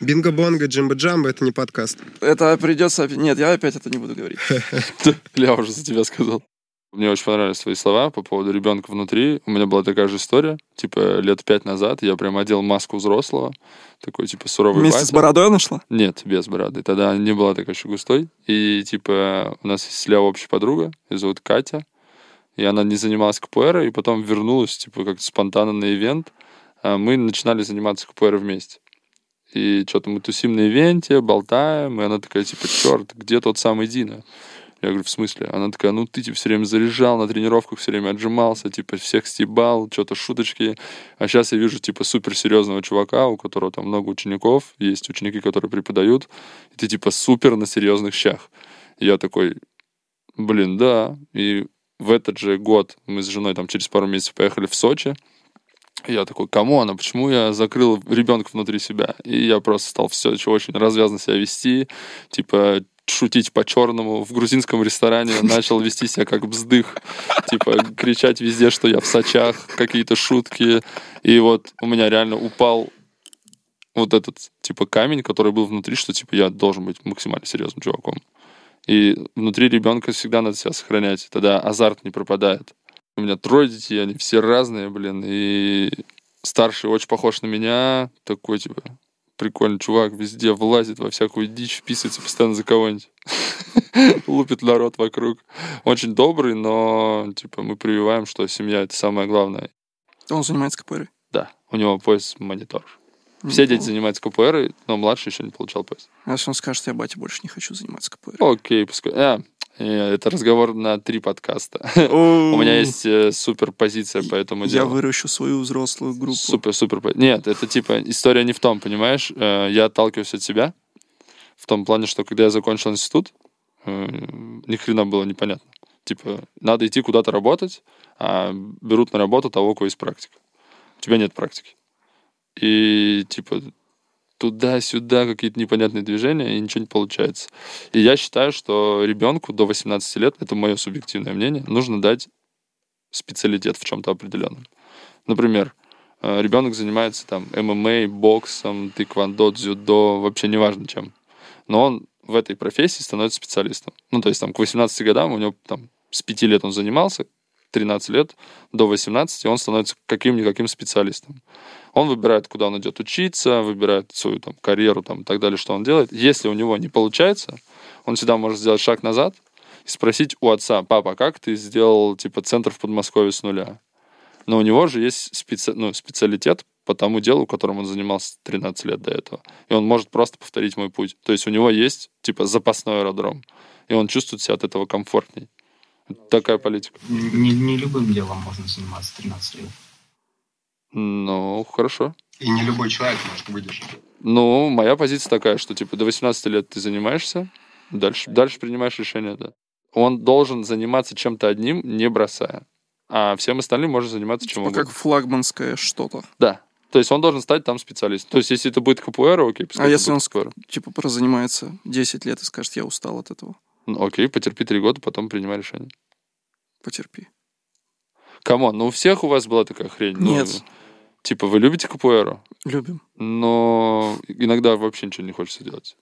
Бинго-бонго, джимба-джамба — это не подкаст. Это придется... Нет, я опять это не буду говорить. Я уже за тебя сказал. Мне очень понравились твои слова по поводу ребенка внутри. У меня была такая же история. Типа лет пять назад я прям одел маску взрослого. Такой, типа, суровый Вместе батя. с бородой нашла? Нет, без бороды. Тогда не была такая еще густой. И, типа, у нас есть слева общая подруга, ее зовут Катя. И она не занималась КПР, и потом вернулась, типа, как спонтанно на ивент. А мы начинали заниматься КПР вместе. И что-то мы тусим на ивенте, болтаем, и она такая, типа, черт, где тот самый Дина? Я говорю, в смысле? Она такая, ну ты типа все время заряжал, на тренировках все время отжимался, типа всех стебал, что-то шуточки. А сейчас я вижу типа суперсерьезного чувака, у которого там много учеников, есть ученики, которые преподают, и ты типа супер на серьезных щах. И я такой, блин, да. И в этот же год мы с женой там через пару месяцев поехали в Сочи. Я такой, кому она? Почему я закрыл ребенка внутри себя? И я просто стал все очень развязно себя вести, типа шутить по-черному. В грузинском ресторане начал вести себя как бздых. Типа кричать везде, что я в сачах, какие-то шутки. И вот у меня реально упал вот этот, типа, камень, который был внутри, что, типа, я должен быть максимально серьезным чуваком. И внутри ребенка всегда надо себя сохранять. Тогда азарт не пропадает. У меня трое детей, они все разные, блин. И старший очень похож на меня. Такой, типа, прикольный чувак. Везде влазит во всякую дичь, вписывается постоянно за кого-нибудь. Лупит народ вокруг. Очень добрый, но, типа, мы прививаем, что семья — это самое главное. Он занимается КПР. Да, у него пояс монитор. Все дети занимаются КПР, но младший еще не получал пояс. А если он скажет, я, батя, больше не хочу заниматься КПР. Окей, пускай. А, э, это разговор на три подкаста. У меня есть э, супер позиция по этому Я делу. выращу свою взрослую группу. Супер, супер. Нет, это типа история не в том, понимаешь? Э, Я отталкиваюсь от себя. В том плане, что когда я закончил институт, ни хрена было непонятно. Типа, надо идти куда-то работать, а берут на работу того, кого есть практика. У тебя нет практики. И типа туда-сюда какие-то непонятные движения, и ничего не получается. И я считаю, что ребенку до 18 лет, это мое субъективное мнение, нужно дать специалитет в чем-то определенном. Например, э, ребенок занимается там ММА, боксом, тэквондо, дзюдо, вообще неважно чем. Но он в этой профессии становится специалистом. Ну, то есть там к 18 годам у него там с 5 лет он занимался, 13 лет до 18 он становится каким-никаким специалистом. Он выбирает, куда он идет учиться, выбирает свою там карьеру там, и так далее, что он делает. Если у него не получается, он всегда может сделать шаг назад и спросить у отца, папа, как ты сделал типа центр в Подмосковье с нуля? Но у него же есть специ... ну, специалитет по тому делу, которым он занимался 13 лет до этого. И он может просто повторить мой путь. То есть у него есть типа запасной аэродром. И он чувствует себя от этого комфортней. Такая политика. Не, не любым делом можно заниматься 13 лет. Ну, хорошо. И не любой человек может выдержать. Ну, моя позиция такая, что типа до 18 лет ты занимаешься, дальше, дальше принимаешь решение, да. Он должен заниматься чем-то одним, не бросая. А всем остальным может заниматься чем Типа угодно. как флагманское что-то. Да. То есть он должен стать там специалистом. То есть если это будет КПР, окей, пускай А если он КПР. Типа прозанимается 10 лет и скажет, я устал от этого. Ну, окей, потерпи три года, потом принимай решение. Потерпи. Come on, ну у всех у вас была такая хрень. ну, Нет. Типа вы любите капоэйру, Любим. но иногда вообще ничего не хочется делать.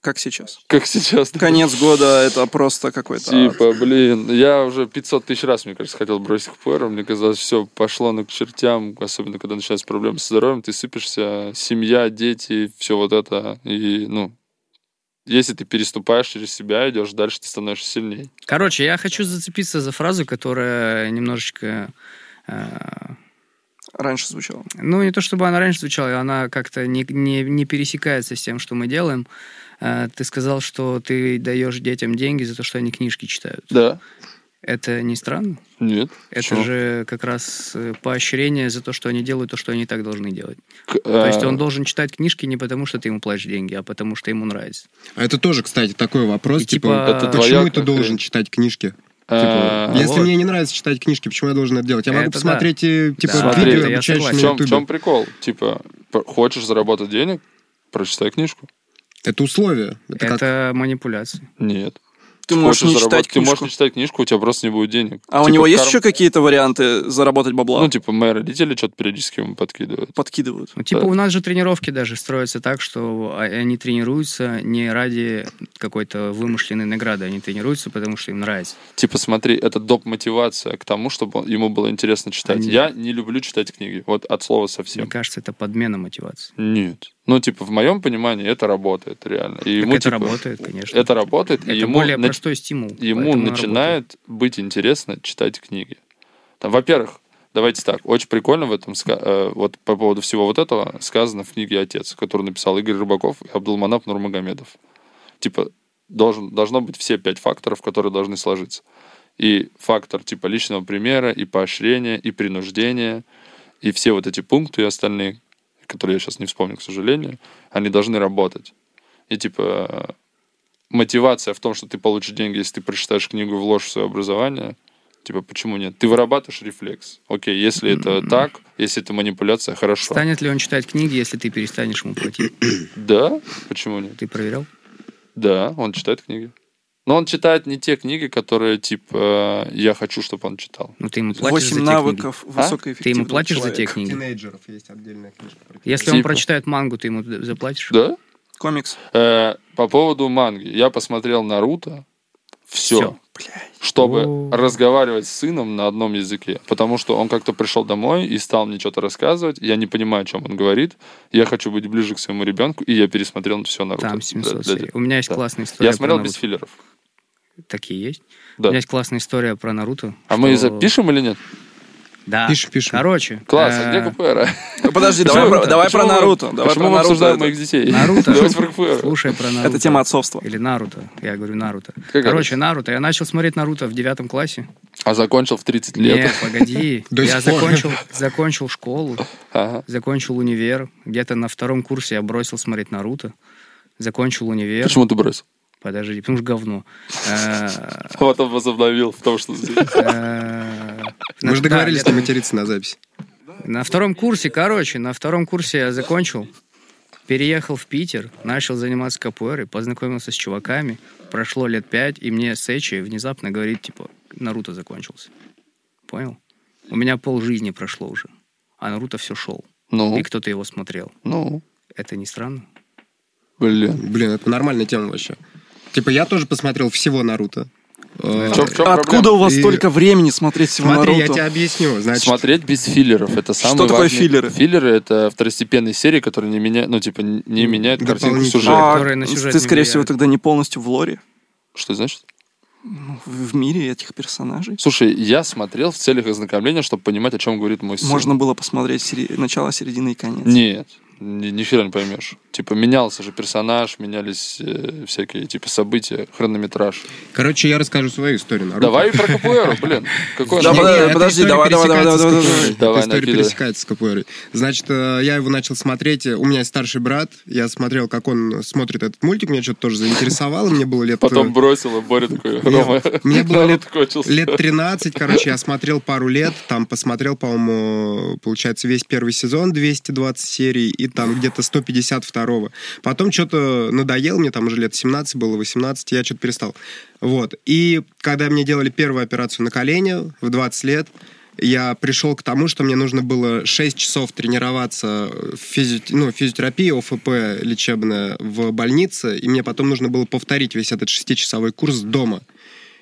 Как сейчас. Как сейчас. да? Конец года это просто какой-то... Типа, блин, я уже 500 тысяч раз, мне кажется, хотел бросить капоэйру. Мне казалось, все пошло на к чертям, особенно когда начинаются проблемы со здоровьем. Ты сыпешься, семья, дети, все вот это. И, ну, если ты переступаешь через себя, идешь дальше, ты становишься сильнее. Короче, я хочу зацепиться за фразу, которая немножечко... э, Раньше звучало. Ну, не то чтобы она раньше звучала, она как-то не, не, не пересекается с тем, что мы делаем. Э, Ты сказал, что ты даешь детям деньги за то, что они книжки читают. Да. Это не странно? Нет. Это Почему? же как раз э, поощрение за то, что они делают то, что они так должны делать. К- То есть он должен читать книжки не потому, что ты ему платишь деньги, а потому, что ему нравится. А это тоже, кстати, такой вопрос, И типа, типа, Это почему двоякая ты должен хрень. читать книжки? А, Типа, если вот. мне не нравится читать книжки, почему я должен это делать? Я могу Это посмотреть и, типа, Да, Смотри, видео обучающие на чем, в чем прикол? Типа, хочешь заработать денег, прочитай книжку. Это условие. Это, как... Это манипуляция. Нет. Ты можешь не читать заработать- Ты можешь книжку. не читать книжку, у тебя просто не будет денег. А у Типа него есть карм- еще какие-то варианты заработать бабла? Ну, типа, мои родители что-то периодически ему подкидывают. Подкидывают. Ну, типа Да. у нас же тренировки даже строятся так, что а- они тренируются не ради какой-то вымышленной награды, они тренируются, потому что им нравится. Типа, смотри, это доп. мотивация к тому, чтобы ему было интересно читать. Они- Я не люблю читать книги. Вот от слова совсем. Мне кажется, это подмена мотивации. Нет. Ну, типа, в моем понимании это работает реально. И Так ему, это типа, работает, конечно. Это работает, Это и ему, более на- простой стимул. ему начинает быть интересно читать книги. Там, во-первых, давайте так, очень прикольно в этом, э, вот по поводу всего вот этого сказано в книге «Отец», которую написал Игорь Рыбаков и Абдулманап Нурмагомедов. Типа, должен, должно быть все пять факторов, которые должны сложиться. И фактор типа личного примера, и поощрения, и принуждения, и все вот эти пункты и остальные, которые я сейчас не вспомню, к сожалению, они должны работать. И типа мотивация в том, что ты получишь деньги, если ты прочитаешь книгу и вложишь в свое образование, типа, почему нет? Ты вырабатываешь рефлекс. Окей, если это так, если это манипуляция, хорошо. Станет ли он читать книги, если ты перестанешь ему платить? Да, почему нет? Ты проверял? Да, он читает книги. Но он читает не те книги, которые, типа, я хочу, чтобы он читал. Ну, ты ему платишь за Восемь те навыков А? высокой книги. Ты ему платишь за те человека. книги? Тинейджеров есть отдельная книжка. про Если он Типа. прочитает мангу, ты ему заплатишь? Да? Комикс. Э, по поводу манги. Я посмотрел Наруто. Все. Всё. Чтобы О. разговаривать с сыном на одном языке. Потому что он как-то пришел домой и стал мне что-то рассказывать. Я не понимаю, о чем он говорит. Я хочу быть ближе к своему ребенку, и я пересмотрел все Наруто. Там Для- 700 для- серий. У меня есть да. классная история Я смотрел без филлеров. Такие есть? Да. У меня есть классная история про Наруто. А мы что- запишем или нет? Да. Пишем, пишем. Короче. Класс, а где КПР? Ну, Подожди, давай, про, давай Наруто. Давай Почему про мы обсуждаем Наруто. моих детей? Наруто. Давайте про КПР. Слушай про Наруто. Это тема отцовства. Или Наруто. Я говорю Наруто. Короче? Наруто. Я начал смотреть Наруто в девятом классе. А закончил в 30 лет. Нет, погоди. Я закончил, закончил школу, Ага. закончил универ. Где-то на втором курсе я бросил смотреть Наруто. Закончил универ. Почему ты бросил? Подожди, потому что говно. Э, А потом возобновил в том, что... Мы же договорились где-то не материться на запись. На втором курсе, короче, на втором курсе я закончил, переехал в Питер, начал заниматься капуэрой, познакомился с чуваками, прошло лет пять, и мне Сэчи внезапно говорит, типа, Наруто закончился. Понял? У меня пол жизни прошло уже, а Наруто все шел, Ну, и кто-то его смотрел. ну, Это не странно? блин. Блин, это нормальная тема вообще. Типа, я тоже посмотрел всего Наруто. Э, В в чём Откуда проблема? у вас И- столько времени смотреть всего Смотри, я Наруто? тебе объясню. Значит, Смотреть без филлеров. Это самый Что такое важный- филлеры? Филлеры — это второстепенные серии, которые не меняют, ну, типа, не меняют картинку Дополнительно. сюжета. А, на сюжет ты, скорее всего, влияют. тогда не полностью в лоре, Что значит? в в мире этих персонажей. Слушай, я смотрел в целях ознакомления, чтобы понимать, о чем говорит мой сын. Можно было посмотреть сери- начало, середину и конец. Нет, ни, ни хера не поймешь. Типа, менялся же персонаж, менялись э, всякие, типа, события, хронометраж. короче, я расскажу свою историю Наруто. Давай про КПР, блин. Какой Да, подожди, давай, давай, давай, давай, давай, давай. История пересекается с КПР. Значит, э, я его начал смотреть. У меня есть старший брат. Я смотрел, как он смотрит этот мультик. Меня что-то тоже заинтересовало. Мне было лет... э, Потом бросил, и Боря такой, Рома, мне было лет-. Лет 13, короче, я смотрел пару лет, там посмотрел, по-моему, получается, весь первый сезон, 220 серий, и там где-то 152-го. Потом что-то надоело, мне там уже лет 17 было, 18, я что-то перестал. Вот. И когда мне делали первую операцию на колени в 20 лет, я пришел к тому, что мне нужно было 6 часов тренироваться в физи... ну, физиотерапии, ОФП лечебная в больнице, и мне потом нужно было повторить весь этот 6-часовой курс дома.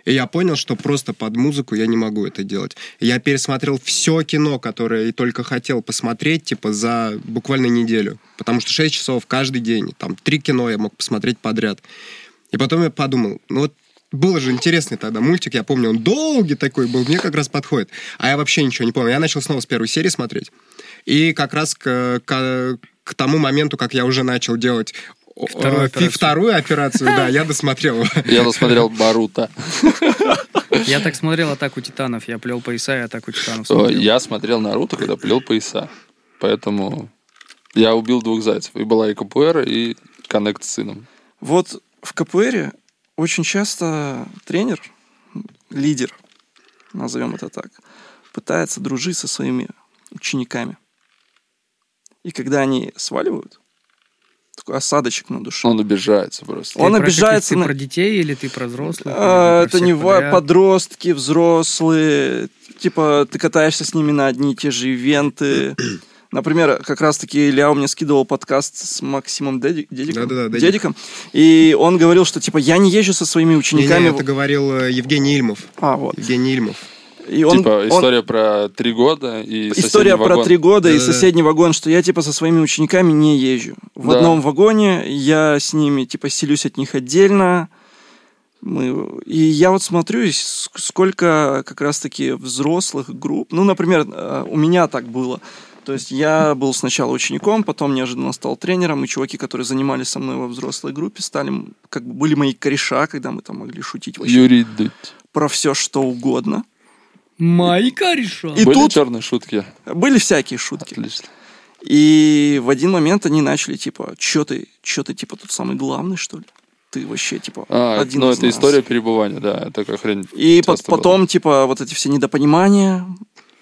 И я понял, что просто под музыку я не могу это делать. Я пересмотрел все кино, которое и только хотел посмотреть, типа, за буквально неделю. Потому что 6 часов каждый день, там, три кино я мог посмотреть подряд. И потом я подумал, ну вот было же интересный тогда мультик, я помню, он долгий такой был, мне как раз подходит. А я вообще ничего не помню. Я начал снова с первой серии смотреть. И как раз к, к, к тому моменту, как я уже начал делать Вторую э, операцию. вторую операцию, да, я досмотрел. Я досмотрел Барута. Я так смотрел «Атаку титанов». Я плел пояса и «Атаку титанов» смотрел. Я смотрел Наруто, когда плел пояса. Поэтому я убил двух зайцев. И была и КПР, и коннект с сыном. Вот в КПР очень часто тренер, лидер, назовем это так, пытается дружить со своими учениками. И когда они сваливают, такой осадочек на душе. Он обижается просто. Он Ты про обижается каких- на- Ты про детей или ты про взрослых? А, или ты про это не подряд? подростки, взрослые. Типа, ты катаешься с ними на одни и те же ивенты. Например, как раз-таки Илья мне скидывал подкаст с Максимом Деди- Дедиком. Да-да-да, Дедик. Дедиком. И он говорил, что типа я не езжу со своими учениками. Не-не, это говорил э, Евгений Ильмов. А, вот. Евгений Ильмов. И он, типа он- история про три года и История соседний про вагон. три года и Да-да-да. соседний вагон, что я типа со своими учениками не езжу. В Да. одном вагоне я с ними типа селюсь от них отдельно. Мы... И я вот смотрю, и сколько как раз-таки взрослых групп. Ну, например, э, у меня так было. То есть я был сначала учеником, потом неожиданно стал тренером, и чуваки, которые занимались со мной во взрослой группе, стали, как бы были мои кореша, когда мы там могли шутить вообще Юрий Дудь. про все, что угодно. Майка решал. И Были тут черные шутки? были всякие шутки. Отлично. И в один момент они начали, типа, чё ты, чё ты, типа, тут самый главный, что ли? Ты вообще, типа, А, один ну это нас». история перебывания, да, такая хрень. И по- часто была. потом, типа, вот эти все недопонимания,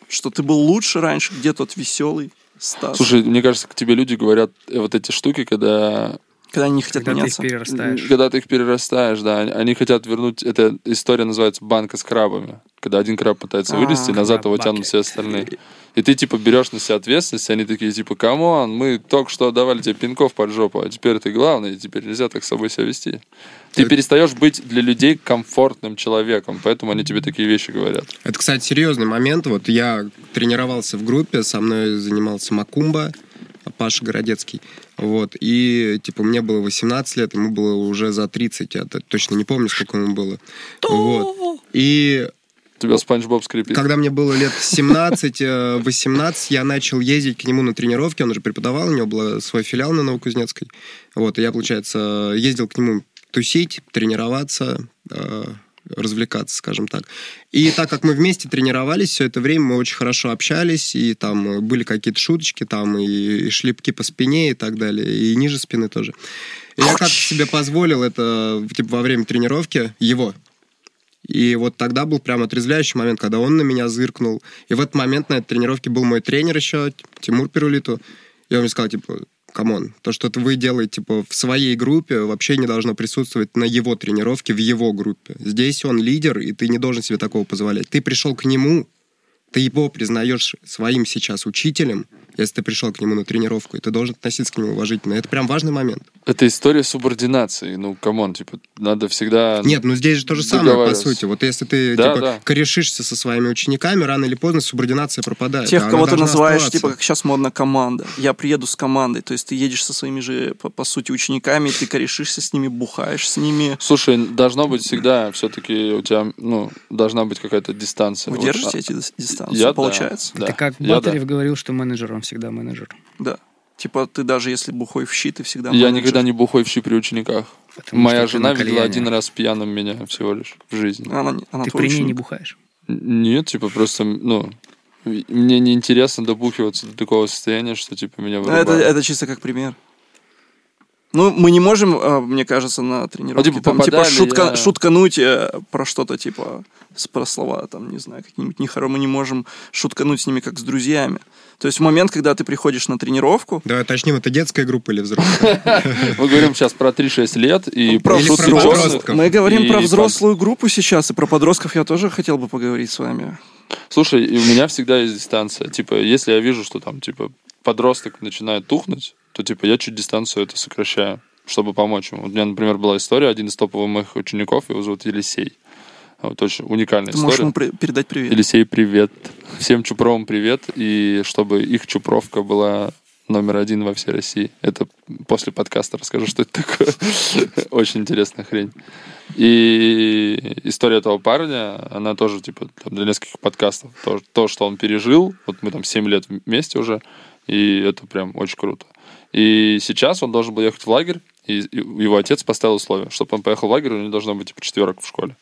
что ты был лучше раньше, где тот веселый Стас. Слушай, мне кажется, к тебе люди говорят э, вот эти штуки, когда когда они не хотят Когда ты их меняться. перерастаешь. Когда ты их перерастаешь, да, они, хотят вернуть, эта история называется банка с крабами. Когда один краб пытается А, вылезти, назад его тянут все остальные. И ты, типа, берешь на себя ответственность, и они такие, типа, come on, мы только что давали тебе пинков под жопу, а теперь ты главный, и теперь нельзя так с собой себя вести. Ты Это- перестаешь быть для людей комфортным человеком, поэтому они тебе такие вещи говорят. Это, кстати, серьезный момент. Вот я тренировался в группе, со мной занимался Макумба, Паша Городецкий. Вот. И, типа, мне было 18 лет, ему было уже за 30. Я точно не помню, сколько ему было. Вот. И У тебя Спанч Боб скрипит. когда мне было лет 17-18, я начал ездить к нему на тренировки. Он уже преподавал, у него был свой филиал на Новокузнецкой. Вот, и я, получается, ездил к нему тусить, тренироваться, э, развлекаться, скажем так. И так как мы вместе тренировались все это время, мы очень хорошо общались, и там э, были какие-то шуточки, там и, и шлепки по спине и так далее, и ниже спины тоже. И я как-то себе позволил это типа, во время тренировки его. И вот тогда был прям отрезвляющий момент, когда он на меня зыркнул. И в этот момент на этой тренировке был мой тренер еще, Тимур Перулиту. И он мне сказал, типа, come on, то, что вы делаете, типа, в своей группе, вообще не должно присутствовать на его тренировке, в его группе. Здесь он лидер, и ты не должен себе такого позволять. Ты пришел к нему, ты его признаешь своим сейчас учителем, если ты пришел к нему на тренировку, и ты должен относиться к нему уважительно. Это прям важный момент. Это история субординации. Ну, come on, типа, надо всегда... Нет, ну здесь же то же самое, по сути. Вот если ты, Да, типа, да. корешишься со своими учениками, рано или поздно субординация пропадает. Тех, а кого ты называешь, оставаться. типа, как сейчас модно, команда. Я приеду с командой. То есть ты едешь со своими же, по, по сути, учениками, ты корешишься с ними, бухаешь с ними. Слушай, должно быть всегда все-таки у тебя, ну, должна быть какая-то дистанция. Вы Вот, держите а- эти дис- дистанции, Я да, получается? да. Это как Я Батарев говорил, что менеджер, он всегда менеджер. Да. Типа ты даже если бухой в щи, ты всегда Я менеджер. никогда не бухой в щи при учениках. Потому Моя жена на видела один раз пьяным меня всего лишь в жизни. Она, она Ты при ней ученик. не бухаешь. Нет, типа просто, ну, мне неинтересно добухиваться до такого состояния, что типа меня Ну, Это, вырубают. это чисто как пример. Ну, мы не можем, а, мне кажется, на тренировке Ну, типа, там, типа, шутка, я- шуткануть э, про что-то, типа, про слова, там, не знаю, какие-нибудь нехорошие. Мы не можем шуткануть с ними, как с друзьями. То есть в момент, когда ты приходишь на тренировку, Давай уточним, это детская группа или взрослая? Мы говорим сейчас про 3-6 лет и Ну, про подростков. мы говорим про взрослую группу сейчас, и про подростков я тоже хотел бы поговорить с вами. Слушай, у меня всегда есть дистанция. Типа, если я вижу, что там, типа, подросток начинает тухнуть, то, типа, я чуть дистанцию это сокращаю, чтобы помочь ему. У меня, например, была история, один из топовых моих учеников, его зовут Елисей. Вот очень уникальная Ты можешь история. ему при- передать привет. Елисей, привет. Всем Чупровым привет. И чтобы их Чупровка была номер один во всей России. Это после подкаста расскажу, что это такое. Очень интересная хрень. И история этого парня, она тоже, типа, там, для нескольких подкастов. То, то, что он пережил, вот мы там 7 лет вместе уже, и это прям очень круто. И сейчас он должен был ехать в лагерь, и и его отец поставил условие, чтобы он поехал в лагерь, у него должно быть, типа, четверок в школе.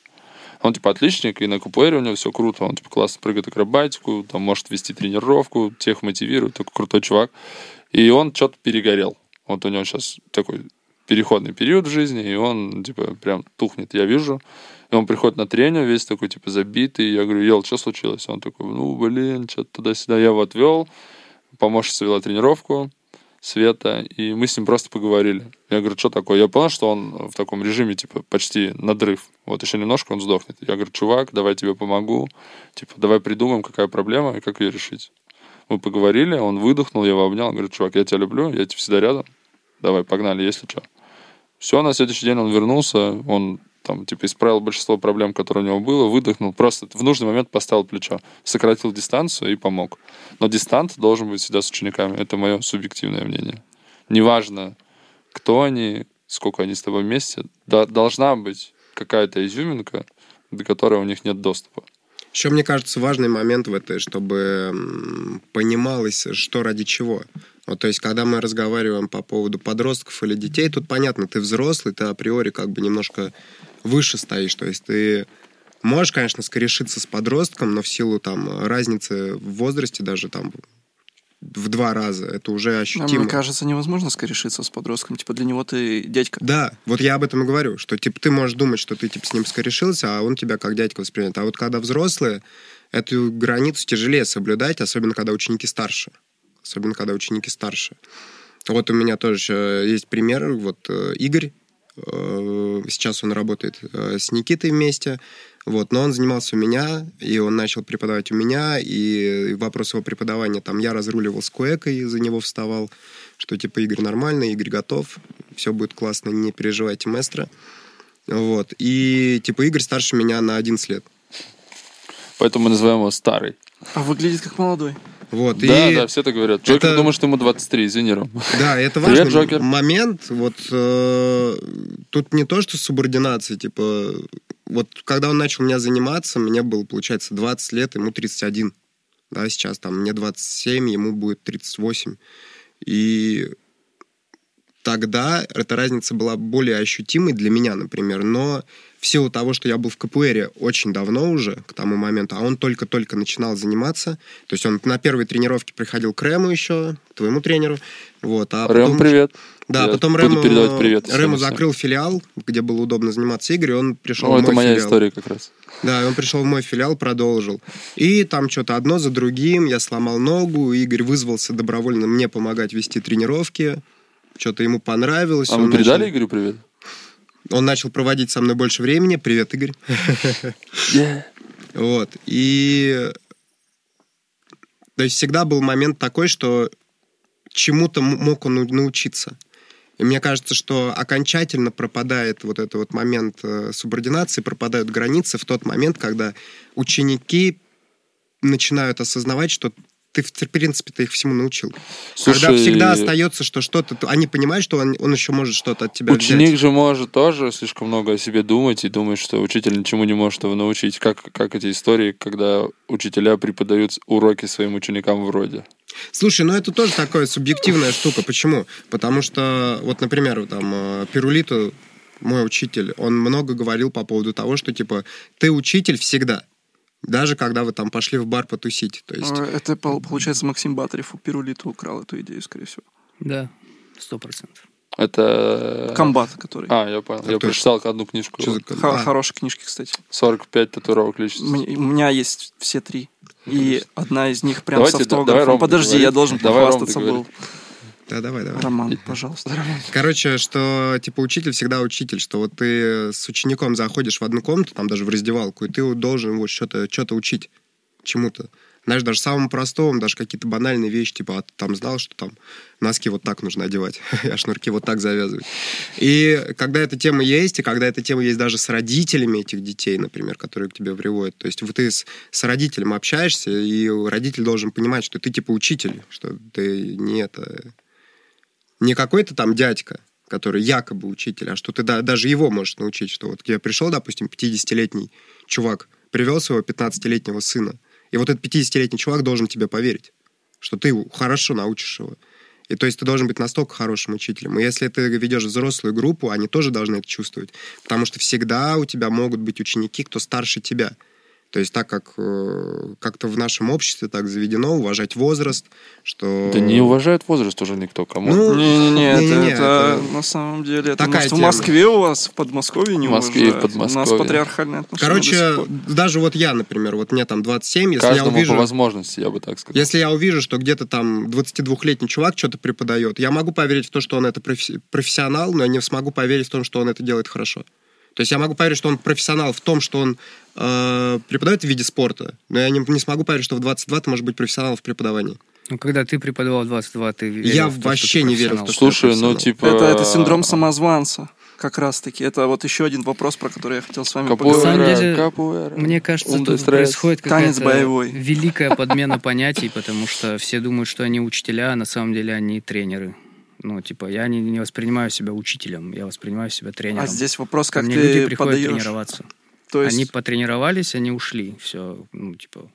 Он, типа, отличник, и на КПР у него все круто. Он, типа, классно прыгает акробатику, там, может вести тренировку, тех мотивирует, такой крутой чувак. И он что-то перегорел. Вот у него сейчас такой переходный период в жизни, и он, типа, прям тухнет, я вижу. И он приходит на тренинг, весь такой, типа, забитый. Я говорю, Ел, что случилось? Он такой, ну, блин, что-то туда-сюда. Я его отвел, помощница вела тренировку. Света, и мы с ним просто поговорили. Я говорю, что такое? Я понял, что он в таком режиме, типа, почти надрыв. Вот еще немножко он сдохнет. Я говорю, чувак, давай тебе помогу. Типа, давай придумаем, какая проблема и как ее решить. Мы поговорили, он выдохнул, я его обнял, говорю, чувак, я тебя люблю, я тебе всегда рядом. Давай, погнали, если что. Все, на следующий день он вернулся, он там, типа, исправил большинство проблем, которые у него было, выдохнул, просто в нужный момент поставил плечо, сократил дистанцию и помог. Но дистант должен быть всегда с учениками. Это мое субъективное мнение. Неважно, кто они, сколько они с тобой вместе, да, должна быть какая-то изюминка, до которой у них нет доступа. Еще, мне кажется, важный момент в этой, чтобы понималось, что ради чего. Вот, то есть, когда мы разговариваем по поводу подростков или детей, тут понятно, ты взрослый, ты априори как бы немножко выше стоишь. То есть ты можешь, конечно, скорешиться с подростком, но в силу там разницы в возрасте даже там в два раза, это уже А ощутимо. Мне кажется, невозможно скорешиться с подростком. Типа для него ты дядька. Да, вот я об этом и говорю, что типа ты можешь думать, что ты типа с ним скорешился, а он тебя как дядька воспринимает. А вот когда взрослые, эту границу тяжелее соблюдать, особенно когда ученики старше. Особенно когда ученики старше. Вот у меня тоже есть пример. Вот э, Игорь, сейчас он работает э, с Никитой вместе, вот, но он занимался у меня, и он начал преподавать у меня, и вопрос его преподавания, там, я разруливал с Куэкой, за него вставал, что, типа, Игорь нормальный, Игорь готов, все будет классно, не переживайте, маэстро. Вот, и, типа, Игорь старше меня на 11 лет. Поэтому мы называем его старый. А выглядит как молодой. Вот, Да, и... да, все так говорят. Джокер это- думает, что ему 23, извини, Ром. Да, это Привет, важный Джокер. момент. Вот э, тут не то, что субординация, типа, вот когда он начал меня заниматься, мне было, получается, 20 лет, ему 31. Да, сейчас там мне 27, ему будет 38. И тогда эта разница была более ощутимой для меня, например, но в силу того, что я был в КПРе очень давно уже, к тому моменту, а он только-только начинал заниматься, то есть он на первой тренировке приходил к Рему еще, к твоему тренеру, вот, а Рэм, потом- привет. Да, Я потом передавать привет всем. закрыл филиал, где было удобно заниматься Игорь, и он пришел Ну, в это мой моя филиал. история как раз. Да, он пришел в мой филиал, продолжил. И там что-то одно за другим, я сломал ногу, Игорь вызвался добровольно мне помогать вести тренировки, что-то ему понравилось. А он мы передали начал- Игорю привет? Он начал проводить со мной больше времени. Привет, Игорь. Вот. И... То есть всегда был момент такой, что чему-то мог он нау- научиться. И мне кажется, что окончательно пропадает вот этот вот момент э, субординации, пропадают границы в тот момент, когда ученики начинают осознавать, что ты, в принципе, ты их всему научил. Когда Слушай, всегда остается, что что-то... Они понимают, что он, он еще может что-то от тебя Ученик взять. же может тоже слишком много о себе думать и думать, что учитель ничему не может его научить. Как, как эти истории, когда учителя преподают уроки своим ученикам вроде. Слушай, ну это тоже такая субъективная штука. Почему? Потому что, вот, например, там, э, Перулиту, мой учитель, он много говорил по поводу того, что, типа, ты учитель всегда. Даже когда вы там пошли в бар потусить. То есть, А, Это, пол- получается, Максим Батарев у Пирулита украл эту идею, скорее всего. Да, сто процентов. Это... Комбат, который. А, я понял. А я прочитал одну книжку. что за... Х- а, Хорошие книжки, кстати. 45 татуировок личности. Мне- У меня есть все три. И одна из них прям Давайте, с да- давай автографом. Рома Подожди, договорит. я должен Давай похвастаться был. договорит. Да, давай, давай. Роман, пожалуйста. Короче, что, типа, учитель всегда учитель, что вот ты с учеником заходишь в одну комнату, там даже в раздевалку, и ты должен его что-то что учить чему-то. Знаешь, даже самому простому, даже какие-то банальные вещи, типа, а ты там знал, что там носки вот так нужно одевать, а шнурки вот так завязывать. И когда эта тема есть, и когда эта тема есть даже с родителями этих детей, например, которые к тебе приводят, то есть вот ты с, с родителем общаешься, и родитель должен понимать, что ты типа учитель, что ты не это не какой-то там дядька, который якобы учитель, а что ты да- даже его можешь научить, что вот я пришел, допустим, 50-летний чувак, привел своего 15-летнего сына, и вот этот 50-летний чувак должен тебе поверить, что ты хорошо научишь его. И то есть ты должен быть настолько хорошим учителем. И если ты ведешь взрослую группу, они тоже должны это чувствовать. Потому что всегда у тебя могут быть ученики, кто старше тебя. То есть так как э, как-то в нашем обществе так заведено уважать возраст, что... Да не уважает возраст уже никто, кому. Ну, Не-не-не, это, это это на самом деле... Это, такая может, в тема. Москве у вас, в Подмосковье не В Москве и в уважают? У нас Подмосковье. патриархальные отношения Короче, даже вот я, например, вот мне там 27, если я Каждому увижу... по возможности, я бы так сказал. Если я увижу, что где-то там 22-летний чувак что-то преподает, я могу поверить в то, что он это профессионал, но я не смогу поверить в том, что он это делает хорошо. То есть я могу поверить, что он профессионал в том, что он э, преподает в виде спорта, но я не, не смогу поверить, что в 22 ты можешь быть профессионалом в преподавании. Ну, когда ты преподавал 22, ты верил Я в то, что вообще ты не верил в то, что я Слушай, ну типа... Это, это синдром самозванца, как раз-таки. Это вот еще один вопрос, про который я хотел с вами Капуэра, На самом поговорить. деле, капуэра. Мне кажется, тут происходит Танец какая-то боевой. великая подмена понятий, потому что все думают, что они учителя, а на самом деле они тренеры. Ну, типа, я не, не воспринимаю себя учителем, я воспринимаю себя тренером. А здесь вопрос, Ко как мне люди ты приходят подаешь. тренироваться. То есть, Они потренировались, они ушли. Все, ну, типа...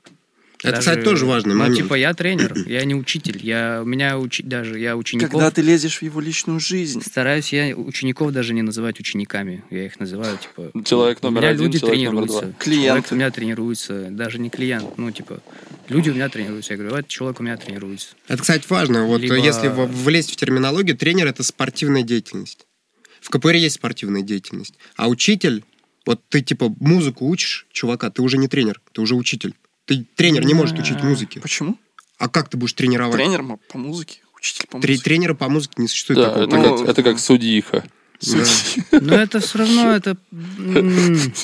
Это, кстати, тоже важный ну, момент. типа, я тренер, я не учитель. Я, у меня учи, даже я учеников... когда ты лезешь в его личную жизнь, Стараюсь я учеников даже не называть учениками. Я их называю, типа... Человек у номер меня один, люди человек номер тренируются. два. Клиенты. Человек у меня тренируется. Даже не клиент. Ну, типа, люди у меня тренируются. Я говорю, этот человек у меня тренируется. Это, кстати, важно. Вот Либо- если влезть в терминологию, тренер это спортивная деятельность. В КПР есть спортивная деятельность. А учитель, вот ты типа музыку учишь, чувака, ты уже не тренер, ты уже учитель. Ты тренер не может учить музыке. почему? А как ты будешь тренировать? Тренер по музыке, учитель по музыке. тренера по музыке не существует Да, такого это, Ну, как, это как судьиха. Да. Но это все равно, это,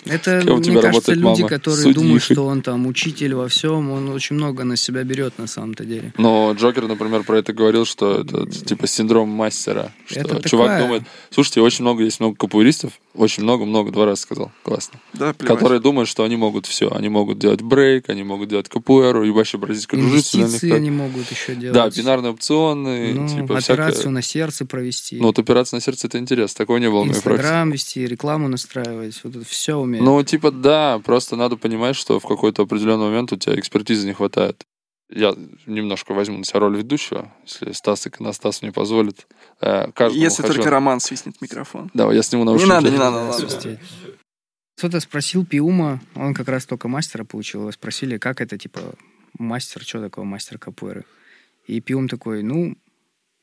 это у мне кажется, люди, мама? которые Судьей. думают, что он там учитель во всем, он очень много на себя берет на самом-то деле. Но Джокер, например, про это говорил, что это типа синдром мастера. Что Это чувак такая- думает... Слушайте, очень много есть много капуэристов, очень много-много, два раза сказал, классно. Да, плевать. Которые думают, что они могут все. Они могут делать брейк, они могут делать капуэру, и вообще бразильскую джиу-джитсу. Инвестиции они могут еще делать. Да, бинарные опционы, Ну, типа операцию всякое. на сердце провести. Ну, вот операция на сердце это интересно. Такого не было. Инстаграм вести, рекламу настраивать. Вот это все умеет. Ну, типа, да, просто надо понимать, что в какой-то определенный момент у тебя экспертизы не хватает. Я немножко возьму на себя роль ведущего, если Стас Иконостас мне позволит. Э, каждому Если хочу- только Роман свистнет микрофон. Давай, я сниму Не наушники. надо, не надо, Да, ладно. свистеть. Кто-то спросил Пиума, он как раз только мастера получил, его спросили, как это, типа, мастер, что такое мастер капуэры? И Пиум такой, ну,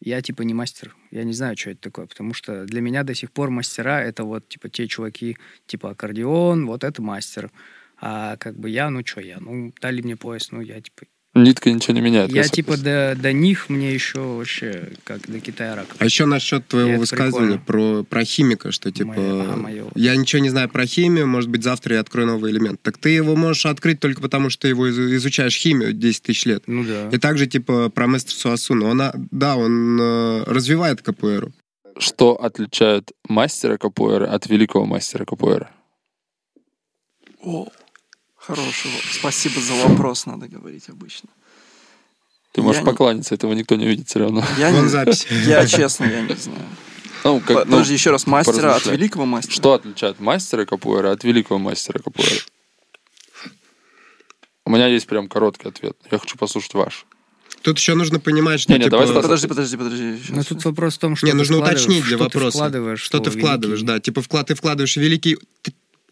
я, типа, не мастер, я не знаю, что это такое, потому что для меня до сих пор мастера — это вот, типа, те чуваки, типа, аккордеон, вот это мастер. А как бы я, ну, что я? Ну, дали мне пояс, ну, я, типа, Нитка ничего не меняет. я, типа, до, до них мне еще вообще, как до Китая рак. А еще насчет твоего Это высказывания про, про химика, что типа а, моё. я ничего не знаю про химию, может быть завтра я открою новый элемент. Так ты его можешь открыть только потому, что ты его из- изучаешь химию 10 тысяч лет. Ну, да. И также типа про мастер Суасуну. Она, да, он э, развивает КПР. Что отличает мастера капуэры от великого мастера капуэры? О, вопрос. Спасибо за вопрос, надо говорить обычно. Ты можешь Я не- покланяться, этого никто не видит все равно. Я не- запись. Я честно, я не знаю. Ну, как, ну, Подожди, еще раз, мастера от великого мастера? Что отличает мастера капуэра от великого мастера капуэра? У меня есть прям короткий ответ. Я хочу послушать ваш. Тут еще нужно понимать, что Не-не, типа... давай, Подожди, подожди, подожди. Но тут вопрос в том, что Не, ты нужно уточнить для что вопроса. Ты вкладываешь, Что ты вкладываешь, «великий». да. Типа вклад, ты вкладываешь великий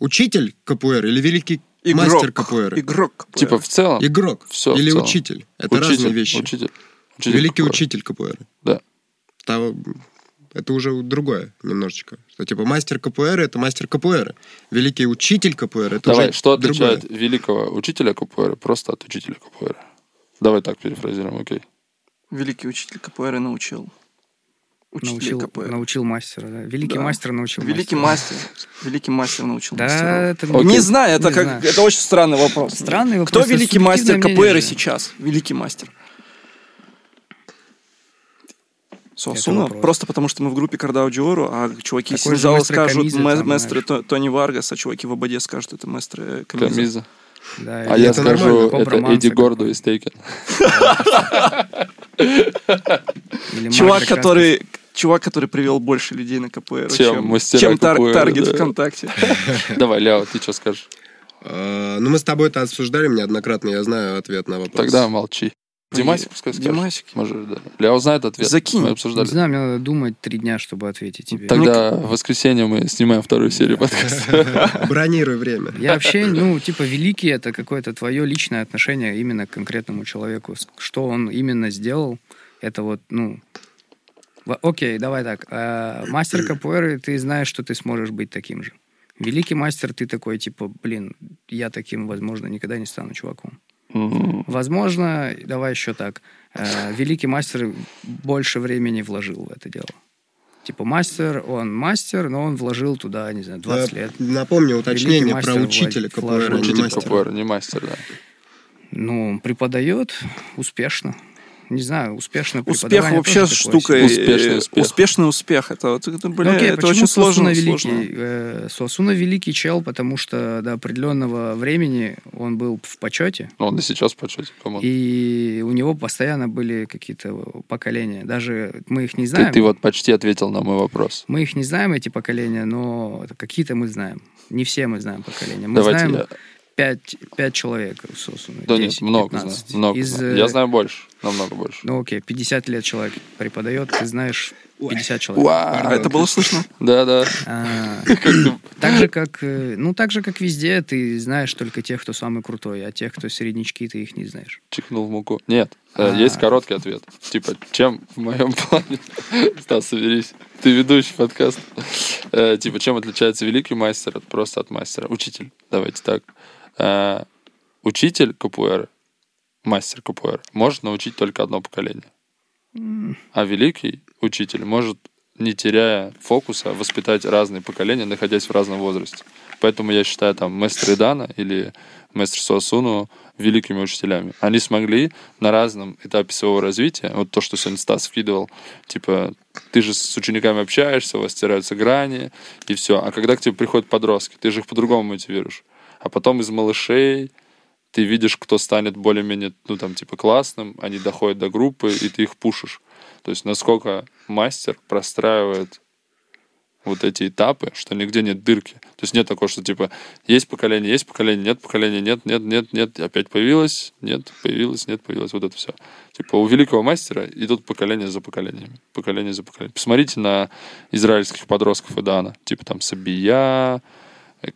учитель КПР или великий Игрок. мастер КПР? Игрок КПР. Типа в целом? Игрок Всё в или целом. учитель. Это учитель, разные вещи. Учитель. Учитель Великий КПР. учитель КПР. Да. Того- Это уже другое немножечко. Что типа мастер КПР это мастер КПР. Великий учитель КПР это Давай, уже что другое. отличает великого учителя КПР просто от учителя КПР? Давай так перефразируем, окей. Великий учитель КПР научил. Научил, КПР. научил мастера, да. Великий Да. мастер научил Великий мастера. мастер. Великий мастер научил Да, мастеров. это... Не знаю, это Не как знаю. это очень странный вопрос. Странный вопрос. Кто это великий мастер КПР сейчас? Великий мастер. Вопрос. просто потому что мы в группе Кардао Джиору, а чуваки из Такой мастер скажут. То- Тони Варгас, а чуваки в Ободе скажут, это местры Камиза. Камиза. Да, А я это скажу, это Эдди Гордо из Тейкен. Чувак, который чувак, который привел больше людей на КПР, Чем чем, чем тар- КПР, таргет да. ВКонтакте. Давай, Ляо, ты что скажешь? Э, Ну, мы с тобой это обсуждали неоднократно, я знаю ответ на вопрос. Тогда молчи. Димасик, пускай скажет. Димасик. Может, да. Ляо знает ответ. Закинь. Мы Не обсуждали. знаю, мне надо думать три дня, чтобы ответить тебе. Тогда в воскресенье мы снимаем вторую серию подкаста. Бронируй время. Я вообще, ну, типа, великий это какое-то твое личное отношение именно к конкретному человеку. Что он именно сделал, это вот, ну... Окей, давай так. А, Мастер капуэры, ты знаешь, что ты сможешь быть таким же. Великий мастер, ты такой, типа, блин, я таким, возможно, никогда не стану чуваком. Возможно, давай еще так. э, Великий мастер больше времени вложил в это дело. Типа мастер, он мастер, но он вложил туда, не знаю, 20 Да, лет. Напомню уточнение Великий про учителя КПР, а не Учитель. КПР, не мастер, да. Ну, преподает успешно. Не знаю, успешно Успех вообще штука. себе. Успешный э, успех. Успешный успех. Это, вот, это, Ну, бля, окей, это очень сложно. великий? сложно. Э, Суасуна великий чел, потому что до определенного времени он был в почете, Ну, он и сейчас в почете, кому и у него постоянно были какие-то поколения. Даже мы их не ты, знаем. ты вот почти ответил на мой вопрос. Мы их не знаем, эти поколения, но какие-то мы знаем. Не все мы знаем поколения. Мы Давайте знаем я... пять, пять человек Сосуне. Да 10, нет, много 15. знаю. Много Из, знаю. э, Я знаю больше, намного больше. Ну окей, 50 лет человек преподает, ты знаешь 50 человек. А это было слышно? Да-да. А, Как ты- так же, как, ну, так же, как везде, ты знаешь только тех, кто самый крутой, а тех, кто среднячки, ты их не знаешь. Чихнул в муку. Нет, э, А. есть короткий ответ. Типа, чем в моем плане... Стас, соберись. Ты ведущий подкаст. Э, Типа, чем отличается великий мастер от просто от мастера? Учитель. Давайте так. Э, Учитель КПР, мастер КПР, может научить только одно поколение. А великий учитель может, не теряя фокуса, воспитать разные поколения, находясь в разном возрасте. Поэтому я считаю там мастер Идана или мастер Суасуну великими учителями. Они смогли на разном этапе своего развития, вот то, что сегодня Стас вкидывал, типа, ты же с учениками общаешься, у вас стираются грани, и все. А когда к тебе приходят подростки, ты же их по-другому мотивируешь. А потом из малышей ты видишь, кто станет более-менее, ну, там, типа, классным, они доходят до группы, и ты их пушишь. То есть насколько мастер простраивает вот эти этапы, что нигде нет дырки. То есть нет такого, что типа есть поколение, есть поколение, нет поколения, нет, нет, нет, нет, опять появилось, нет, появилось, нет, появилось, вот это все. Типа у великого мастера идут поколения за поколениями, поколение за поколением. Посмотрите на израильских подростков Идана, типа там Сабия,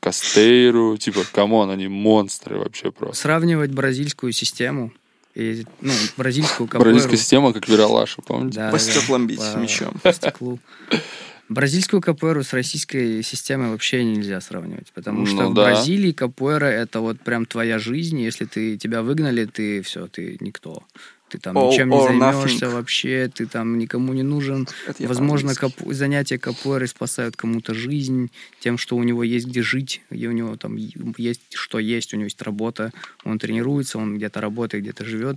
Кастейру, типа, come on, они монстры вообще просто. Сравнивать бразильскую систему и, ну, бразильскую капуэру. Бразильская система, как в Ералаше, помните? Да, По да, стеклам бить по- мечом. по стеклу. Бразильскую капуэру с российской системой вообще нельзя сравнивать, потому что Ну в да. Бразилии капуэра это вот прям твоя жизнь. Если ты тебя выгнали, ты все, ты никто. Ты там All ничем не займешься nothing. вообще, ты там никому не нужен. Это Возможно, капу- занятия капуэрой спасают кому-то жизнь тем, что у него есть где жить, и у него там есть что есть, у него есть работа, он тренируется, он где-то работает, где-то живет,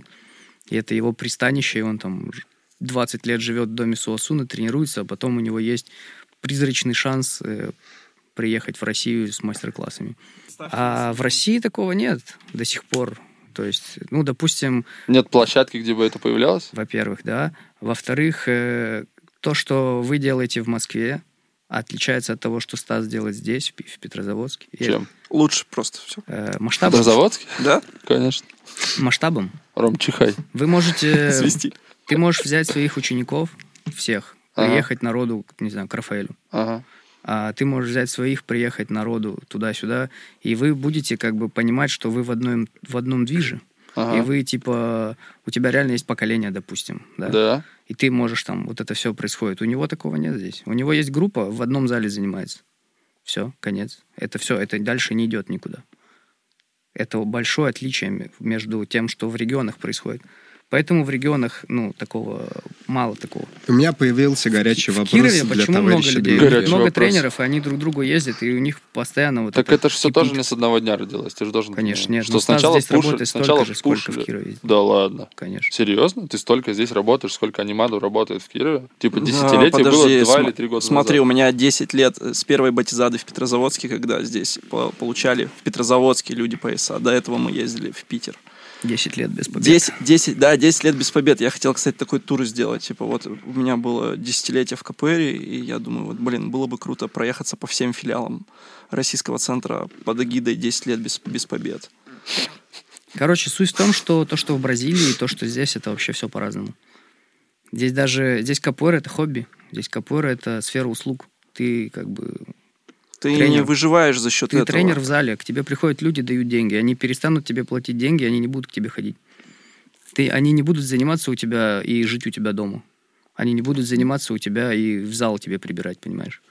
и это его пристанище, и он там ж- 20 лет живет в доме Суасуна, тренируется, а потом у него есть призрачный шанс э, приехать в Россию с мастер-классами. А в России такого нет до сих пор. То есть, ну, допустим, Нет площадки, где бы это появлялось? во-первых, да. Во-вторых, э, то, что вы делаете в Москве, отличается от того, что Стас делает здесь, в Петрозаводске. И, Чем? Лучше просто все. э, масштабом, Петрозаводский? Да? Конечно. масштабом. Ром, чихай. Вы можете... Свисти. Ты можешь взять своих учеников, всех, Ага. приехать народу, не знаю, к Рафаэлю. Ага. А ты можешь взять своих, приехать народу туда-сюда, и вы будете как бы понимать, что вы в одном, в одном движе. Ага. И вы, типа, у тебя реально есть поколение, допустим, да? Да. И ты можешь там, вот это все происходит. У него такого нет здесь. У него есть группа, в одном зале занимается. Все, конец. Это все, это дальше не идет никуда. Это большое отличие между тем, что в регионах происходит. Поэтому в регионах, ну, такого мало такого. У меня появился горячий в вопрос Кирове для почему много людей? Горячий много вопрос. тренеров, и они друг к другу ездят, и у них постоянно вот Так это это же все тоже не с одного дня родилось. Ты же должен Конечно, понимать, нет. Что Стас сначала здесь пушили- работает столько сначала же, сколько в. Кирове. ездит. Да ладно. Конечно. Серьезно? Ты столько здесь работаешь, сколько анимаду работает в Кирове? Типа Да, десятилетие подожди, было два см- или три года Смотри, назад. у меня 10 лет с первой батизады в Петрозаводске, когда здесь по- получали в Петрозаводске люди пояса. До этого мы ездили в Питер. 10 лет без побед. 10, 10, да, 10 лет без побед. Я хотел, кстати, такой тур сделать. Типа вот у меня было десятилетие в КПР, и я думаю, вот, блин, было бы круто проехаться по всем филиалам российского центра под эгидой 10 лет без, без побед. Короче, суть в том, что то, что в Бразилии, и то, что здесь, это вообще все по-разному. Здесь даже, здесь капуэра это хобби, здесь капуэра это сфера услуг. Ты как бы, Ты не Тренер. выживаешь за счет ты этого. тренер в зале, к тебе приходят люди, дают деньги, они перестанут тебе платить деньги, они не будут к тебе ходить. Ты, они не будут заниматься у тебя и жить у тебя дома. Они не будут заниматься у тебя и в зал тебе прибирать, понимаешь?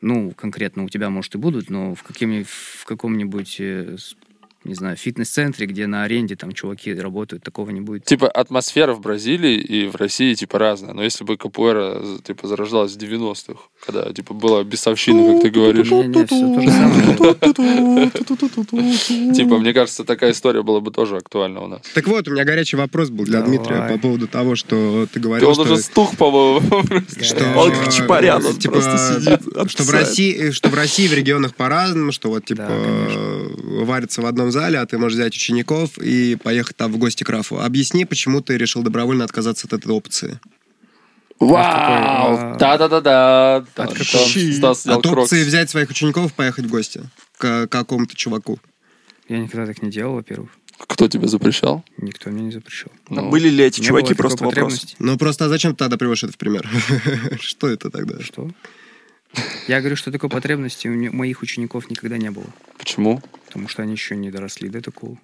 Ну, конкретно у тебя, может, и будут, но в, каким, в каком-нибудь, э, не знаю, фитнес-центре, где на аренде там чуваки работают, такого не будет. Типа атмосфера в Бразилии и в России типа разная. Но если бы капуэра типа зарождалась в 90-х, когда типа была бесовщина, как ты говоришь, Не-не, всё то же самое. типа мне кажется, такая история была бы тоже актуальна у нас. Так вот, у меня горячий вопрос был для. Дмитрия по поводу того, что ты говорил, он что... уже стух, по-моему. что, Он как Чапарян, он типа, просто сидит, Что в. России, что в России в регионах по-разному, что вот типа варятся в одном зале, а ты можешь взять учеников и поехать там в гости к Рафу. Объясни, почему ты решил добровольно отказаться от этой опции. Вау! а, Да-да-да-да. от опции взять своих учеников и поехать в гости к какому-то чуваку. Я никогда так не делал, во-первых. Кто тебе запрещал? Никто мне не запрещал. Ну, Были ли эти Не чуваки просто вопрос? Ну просто а зачем ты тогда приводишь это в пример? Что это тогда? Что? Я говорю, что такой потребности у моих учеников никогда не было. Почему? Потому что они еще не доросли до такого.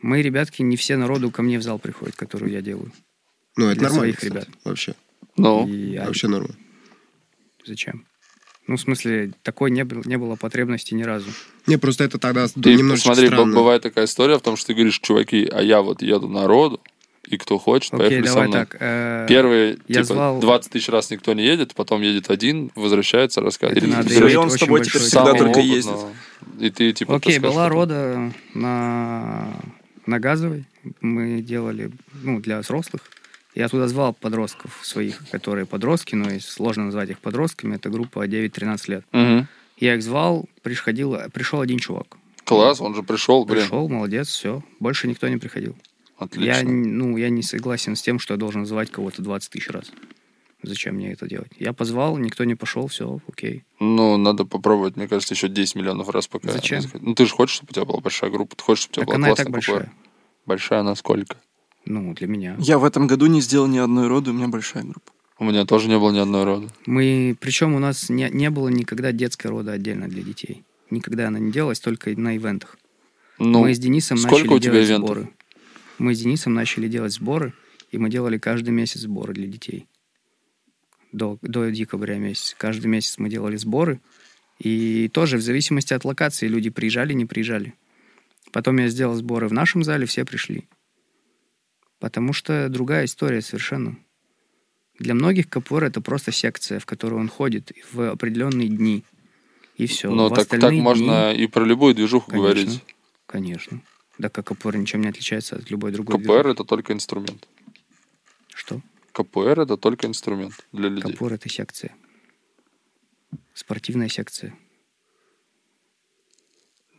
Мои ребятки, не все народу ко мне в зал приходят, которую я делаю. Ну, это Для нормально, своих кстати, ребят. Вообще. Ну, И а- Вообще норма. зачем? Ну, в смысле, такой не, был- не было потребности ни разу. Не, просто это тогда ты немножечко посмотри, б- странно. бывает такая история в том, что ты говоришь, чуваки, а я вот еду народу, и кто хочет, Окей, поехали со давай мной. так. э, Первые, я типа, звал- 20 тысяч раз никто не едет, потом едет один, возвращается, рассказывает. Это Или надо иметь он с тобой теперь всегда только опытного. И ты, типа, Окей, была рода на, на газовой. Мы делали, ну, для взрослых. Я туда звал подростков своих, которые подростки, но и сложно назвать их подростками. Это группа 9-13 лет. Мгм. Я их звал, приходил, пришел один чувак. Класс, он же пришел, блин. Пришел, молодец, все. Больше никто не приходил. Отлично. Я, ну, я не согласен с тем, что я должен звать кого-то 20 тысяч раз. Зачем мне это делать? Я позвал, никто не пошел, все, окей. Ну, надо попробовать, мне кажется, еще 10 миллионов раз пока. Зачем? Ну, ты же хочешь, чтобы у тебя была большая группа, ты хочешь, чтобы у тебя Так была она и классная так капуэра. большая. Большая насколько? Ну, для меня. Я в этом году не сделал ни одной роды, у меня большая группа. У меня тоже не было ни одной роды. Мы, причем у нас не, не было никогда детской рода отдельно для детей. Никогда она не делалась, только на ивентах. Ну, мы с Денисом сколько начали у тебя делать ивентов? сборы. Мы с Денисом начали делать сборы, и мы делали каждый месяц сборы для детей. До, до декабря месяца. Каждый месяц мы делали сборы. И тоже в зависимости от локации люди приезжали, не приезжали. Потом я сделал сборы в нашем зале, все пришли. Потому что другая история совершенно. Для многих капуэра это просто секция, в которую он ходит в определенные дни. И все. в так, так можно и про любую движуху Конечно. говорить. Конечно. Да как КПР ничем не отличается от любой другой КПР движухи. это только инструмент. Что? КПР это только инструмент для людей. КПР это секция. Спортивная секция.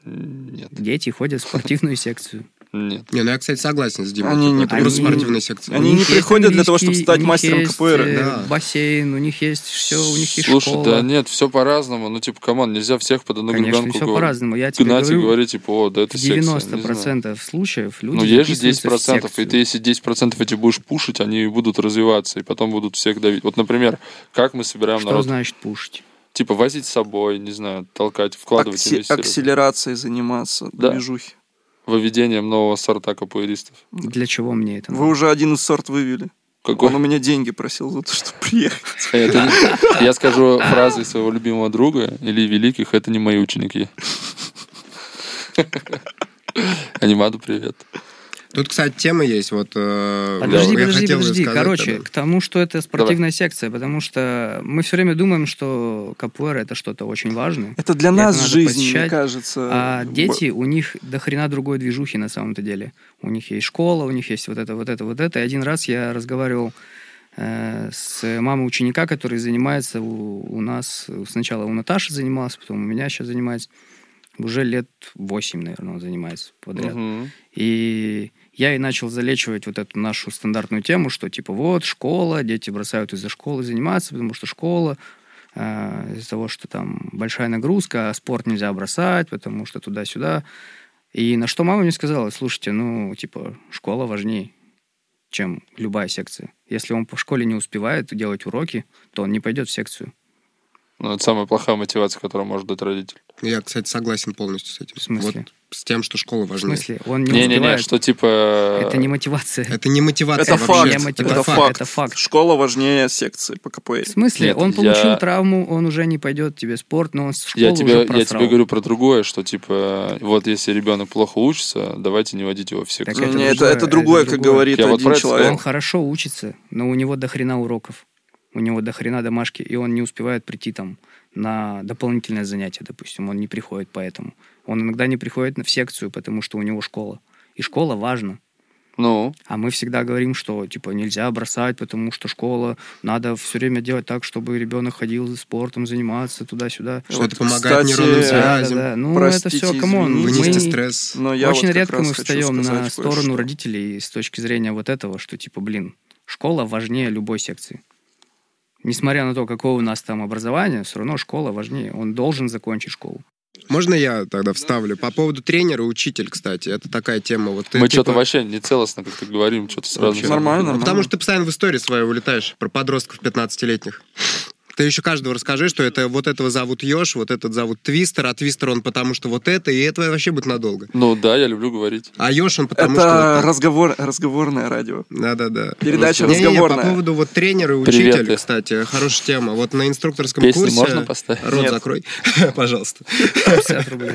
Нет, Дети ходят в спортивную секцию. Нет. Не, ну я, кстати, согласен с Димой. Они Типа, не это просто Они- спортивная секция. Они не приходят для того, чтобы стать мастером КПР. э, Да. Бассейн, у них есть все, у них есть Слушай, школа. да нет, все по-разному. Ну, типа, команд, нельзя всех под одну Конечно, гребенку все по-разному. Я тебе говорю, говорить, типа, о, да это в секция. не 90% знаю. случаев люди Ну, есть же записываются в 10%, и ты, если 10% эти будешь пушить, они будут развиваться, и потом будут всех давить. Вот, например, как мы собираем Что народ? значит пушить? Типа, возить с собой, не знаю, толкать, вкладывать Акси- инвестировать. акселерацией заниматься, Да. движухи. Выведением нового сорта капуэристов. Для чего мне это Вы надо? уже один из сорт вывели. Какой? Он у меня деньги просил за то, чтобы приехать. Это не- Я скажу фразы своего любимого друга или великих, это не мои ученики. Анимаду привет. Тут, кстати, тема есть. Вот, э, Подожди, я подожди, хотел подожди. сказать Короче, тогда. к тому, что это спортивная секция, потому что мы все время думаем, что капуэра это что-то очень важное. Это для нас это жизнь, мне посещать. кажется. А дети, у них до хрена другой движухи на самом-то деле. У них есть школа, у них есть вот это, вот это, вот это. И один раз я разговаривал э, с мамой ученика, который занимается у, у нас. Сначала у Наташи занимался, потом у меня сейчас занимается. Уже лет 8, наверное, он занимается подряд. Мгм. И я и начал залечивать вот эту нашу стандартную тему, что типа вот школа, дети бросают из-за школы заниматься, потому что школа э, из-за того, что там большая нагрузка, а спорт нельзя бросать, потому что туда-сюда. И на что мама мне сказала, слушайте, ну, типа, школа важнее, чем любая секция. Если он по школе не успевает делать уроки, то он не пойдет в секцию. Ну, это самая плохая мотивация, которую может дать родитель. Я, кстати, согласен полностью с этим. В смысле? Вот с тем, что школа В важнее. смысле, он не Не-не-не, что типа... Это не мотивация. Это не мотивация Это вообще. факт. Не мотивация, Это факт. это факт. Школа важнее секции по КПР. В смысле, Нет, он получил я- травму, он уже не пойдет тебе в спорт, но он с школы Я тебе, уже я просрал. тебе говорю про другое, что типа, вот если ребенок плохо учится, давайте не водить его в секцию. Так это Не, это, другое, это другое, это как другое. говорит Я вот один про это человек. Он хорошо учится, но у него до хрена уроков. У него до хрена домашки, и он не успевает прийти там на дополнительное занятие, допустим. Он не приходит поэтому. Он иногда не приходит в секцию, потому что у него школа. И школа важна. Ну, А мы всегда говорим, что типа нельзя бросать, потому что школа, надо все время делать так, чтобы ребенок ходил за спортом, заниматься туда-сюда. Что это Вот, помогает кстати, нейронным Да, да, связям, да. Ну, Простите, это все, come on. вынести Мы- стресс. Но я Очень вот редко мы встаем на сторону кое-что. родителей с точки зрения вот этого, что типа, блин, школа важнее любой секции. Несмотря на то, какое у нас там образование, все равно школа важнее. Он должен закончить школу. Можно я тогда вставлю? По поводу тренера, учитель, кстати, это такая тема. Вот ты, мы типа, что-то вообще не целостно как-то говорим, что-то сразу. вообще- Нормально, Ну, нормально. Потому что ты постоянно в истории свою улетаешь про подростков 15-летних. Ты еще каждого расскажи, что это вот этого зовут Ёж, вот этот зовут Твистер, а Твистер он потому что вот это, и это вообще будет надолго. Ну да, я люблю говорить. А Ёж он потому Это что... вот разговор, разговорное радио. Да-да-да. Передача Не-не-не, разговорная. по поводу вот тренера и Привет, учителя, ты. кстати, хорошая тема. Вот на инструкторском Песню курсе... можно поставить? Рот Нет. закрой, пожалуйста. 50 рублей.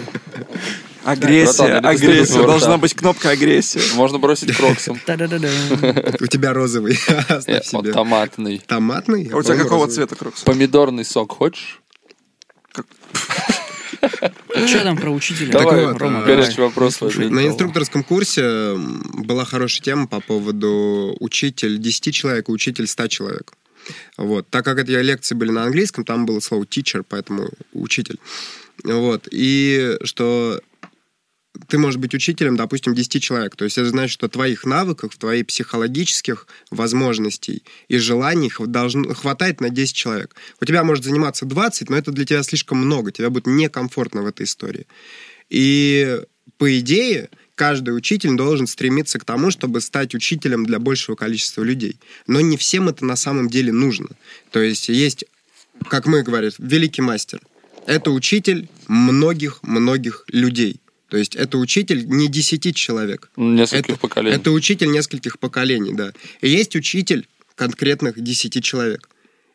Агрессия, братан, агрессия. Должна быть кнопка агрессия. Можно бросить кроксом. У тебя розовый, Э, Он себе. томатный. Томатный? А у тебя какого цвета крокс? Помидорный сок хочешь? Что там про учителя? Давай, вот, Рома, горячий вопрос слушай. На инструкторском курсе была хорошая тема по поводу учитель 10 человек учитель 100 человек. Вот. Так как это лекции были на английском, там было слово teacher, поэтому учитель. Вот. И что ты можешь быть учителем, допустим, 10 человек. То есть это значит, что твоих навыков, твоих психологических возможностей и желаний должно, хватает на 10 человек. У тебя может заниматься 20, но это для тебя слишком много. Тебе будет некомфортно в этой истории. И по идее, каждый учитель должен стремиться к тому, чтобы стать учителем для большего количества людей. Но не всем это на самом деле нужно. То есть есть, как мы говорим, великий мастер. Это учитель многих-многих людей. То есть это учитель не 10 человек. Нескольких Это- поколений. Это учитель нескольких поколений, да. И есть учитель конкретных 10 человек.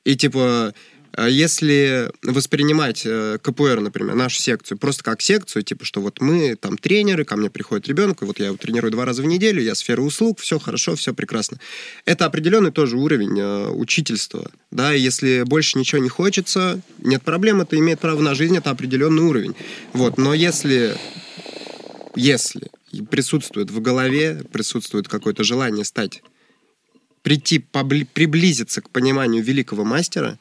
И типа, э, если воспринимать э, КПР, например, нашу секцию, просто как секцию, типа, что вот мы там тренеры, ко мне приходит ребенок, и вот я его тренирую два раза в неделю, я сфера услуг, все хорошо, все прекрасно. Это определенный тоже уровень э, учительства, да, и если больше ничего не хочется, нет проблем, это имеет право на жизнь, это определенный уровень. Вот, но если если присутствует в голове, присутствует какое-то желание стать, прийти, побли- приблизиться к пониманию великого мастера,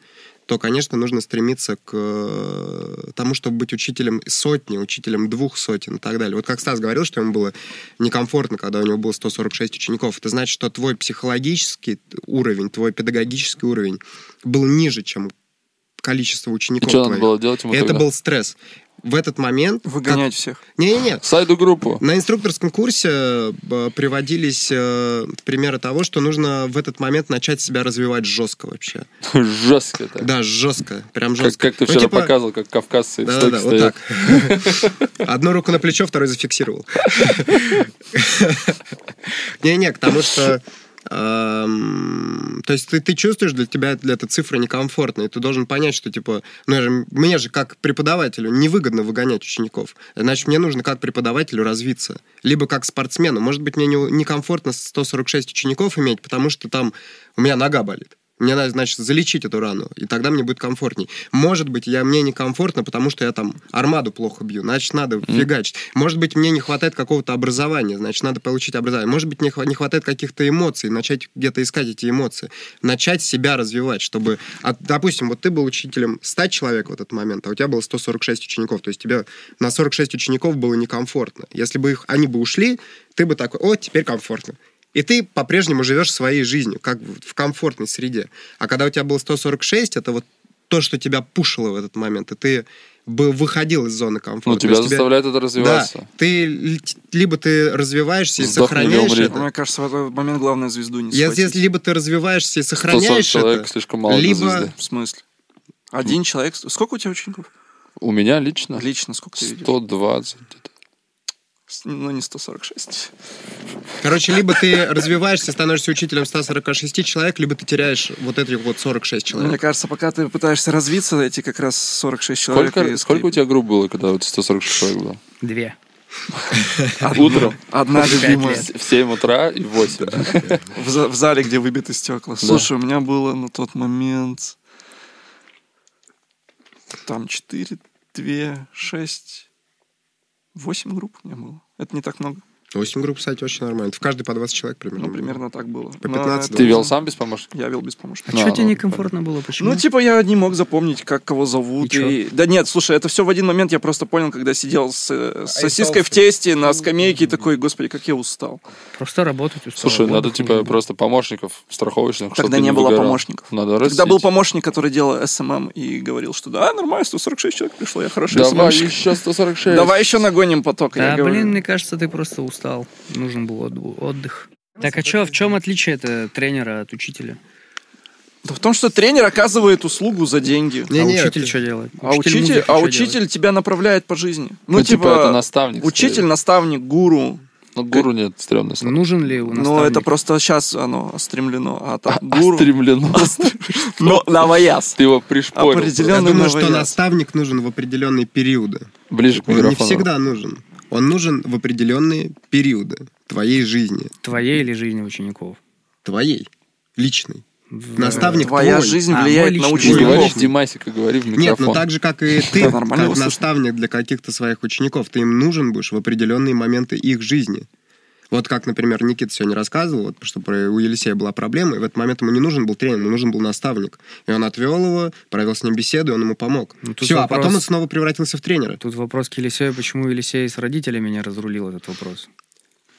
то, конечно, нужно стремиться к э, тому, чтобы быть учителем сотни, учителем двух сотен и так далее. Вот как Стас говорил, что ему было некомфортно, когда у него было 146 учеников, это значит, что твой психологический уровень, твой педагогический уровень был ниже, чем количество И учеников что надо твоих. было делать ему И это тогда? был стресс. В этот момент... Выгонять всех. как- Не-не-не, Сайду группу. на инструкторском курсе э, приводились э, примеры того, что нужно в этот момент начать себя развивать жестко вообще. Жестко так. Да, жестко, прям Как, жестко. как ты Ну, вчера типа, показывал, как кавказцы в Да-да-да, стойке вот так. Одну руку на плечо, второй зафиксировал. Не-не, потому что то есть ты, ты чувствуешь, для тебя для эта цифра некомфортная, и ты должен понять, что, типа, ну, же, мне же как преподавателю невыгодно выгонять учеников. Значит, мне нужно как преподавателю развиться. Либо как спортсмену. Может быть, мне не- некомфортно 146 учеников иметь, потому что там у меня нога болит. Мне надо, значит, залечить эту рану, и тогда мне будет комфортней. Может быть, я, мне некомфортно, потому что я там армаду плохо бью, значит, надо фигачить. Может быть, мне не хватает какого-то образования, значит, надо получить образование. Может быть, не, хва- не хватает каких-то эмоций, начать где-то искать эти эмоции. Начать себя развивать, чтобы... а, допустим, вот ты был учителем 100 человек в этот момент, а у тебя было 146 учеников, то есть тебе на 46 учеников было некомфортно. Если бы их, они бы ушли, ты бы такой, о, теперь комфортно. И ты по-прежнему живешь своей жизнью, как в комфортной среде. А когда у тебя было 146, это вот то, что тебя пушило в этот момент, и ты бы выходил из зоны комфорта. Ну, тебя есть тебе- заставляет это Да, развиваться. ты л- либо ты развиваешься и Сдохни или сохраняешь умри. это. Мне кажется, в этот момент главное звезду не схватить. если либо ты развиваешься и 140 сохраняешь человек это, слишком мало либо- звезды. В смысле? Один человек... Сколько у тебя учеников? У меня лично Лично сколько ты видишь? 120 где-то. Ну, не 146. короче, либо ты развиваешься, становишься учителем 146 человек, либо ты теряешь вот эти вот 46 Мне человек. кажется, пока ты пытаешься развиться, эти как раз 46 человек... Сколько, и сколько у тебя групп было, когда вот 146 человек было? Две. Утром? Одна любимая. В 7 утра и в 8. В, за- в зале, где выбиты стекла. Слушай, у меня было на тот момент там 4, 2, 6, 8 групп у меня было. Это не так много. 8 групп, кстати, очень нормально. В каждой по 20 человек примерно. Ну, примерно так было. По Но 15, это- Ты вел сам без помощника? Я вел без помощника. А Ну, что тебе ну, некомфортно было? Почему? Ну, типа, я не мог запомнить, как кого зовут. И? И... Да нет, слушай, это все в один момент я просто понял, когда сидел с, э, с А сосиской в тесте на скамейке и такой, господи, как я устал. Просто работать устал. Слушай, надо типа просто помощников страховочных, Тогда не было выгорал. помощников. Надо Когда растить. был помощник, который делал SMM и говорил, что да, нормально, 146 человек пришло, я хороший Давай SMM-щик. еще 146. Давай еще нагоним поток. Да, блин, мне кажется, ты просто устал. Нужен был отд- отдых. Так а чё, в чем отличие это тренера от учителя? Да в том, что тренер оказывает услугу за деньги. Не, а не, учитель это- что делает? А учитель, а учитель делает? тебя направляет по жизни. Ну, Ну, типа, это наставник. учитель, скорее. наставник, гуру. Ну, гуру нет, стрёмно. слово. Нужен ли у Но наставника? это просто сейчас оно стремлено. А там А гуру... стремлено. Но новояз. Ты его пришпорил. Я думаю, что наставник нужен в определенные периоды. Ближе к Он не микрофону. всегда нужен. Он нужен в определенные периоды твоей жизни. Твоей или жизни учеников? Твоей. Личной. В- Наставник Твоя твой. жизнь А, влияет мой на Учеников. говори в Димасика, говори в Нет, микрофон. ну так же, как и ты, как наставник для каких-то своих учеников, ты им нужен будешь в определенные моменты их жизни. Вот как, например, Никита сегодня рассказывал, вот, что про, у Елисея была проблема, и в этот момент ему не нужен был тренер, ему нужен был наставник. И он отвел его, провел с ним беседу, и он ему помог. Ну, Все, а вопрос- потом он снова превратился в тренера. Тут вопрос к Елисею, почему Елисей с родителями не разрулил этот вопрос?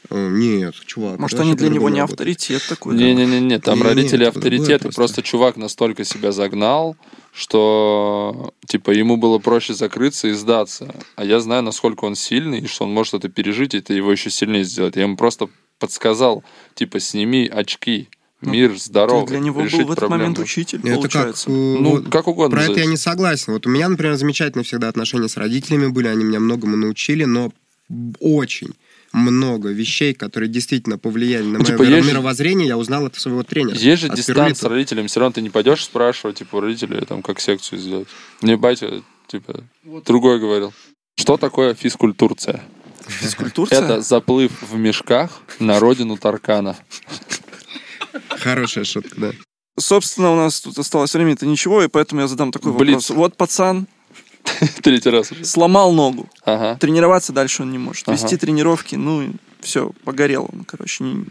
Э, Нет, чувак. Может, они для него не работает. авторитет такой. Не-не-не, там Не-не, родители другое авторитеты. просто. Просто чувак настолько себя загнал, что типа ему было проще закрыться и сдаться. А я знаю, насколько он сильный, и что он может это пережить, и это его еще сильнее сделать. Я ему просто подсказал, типа, сними очки. Мир Ты здоров. для него был решить в этот проблему. момент учитель, Это как, получается. э, Ну, вот как угодно. Про это я не согласен. Вот у меня, например, замечательные всегда отношения с родителями были, они меня многому научили, но очень много вещей, которые действительно повлияли на Ну, мое типа, же- мировоззрение, я узнал от своего тренера. Есть же дистанция с родителями, все равно ты не пойдешь спрашивать, типа, у родителей, там, как секцию сделать. Мне батя, типа, другой говорил. Что такое физкультурция? Физкультурция? Это заплыв в мешках на родину Таркана. Хорошая шутка, да. Собственно, у нас тут осталось время-то ничего, и поэтому я задам такой Блиц. вопрос. Вот пацан Третий раз уже. сломал ногу, Ага. тренироваться дальше он не может. Ага. Вести тренировки, ну, все, погорел он, короче. Не,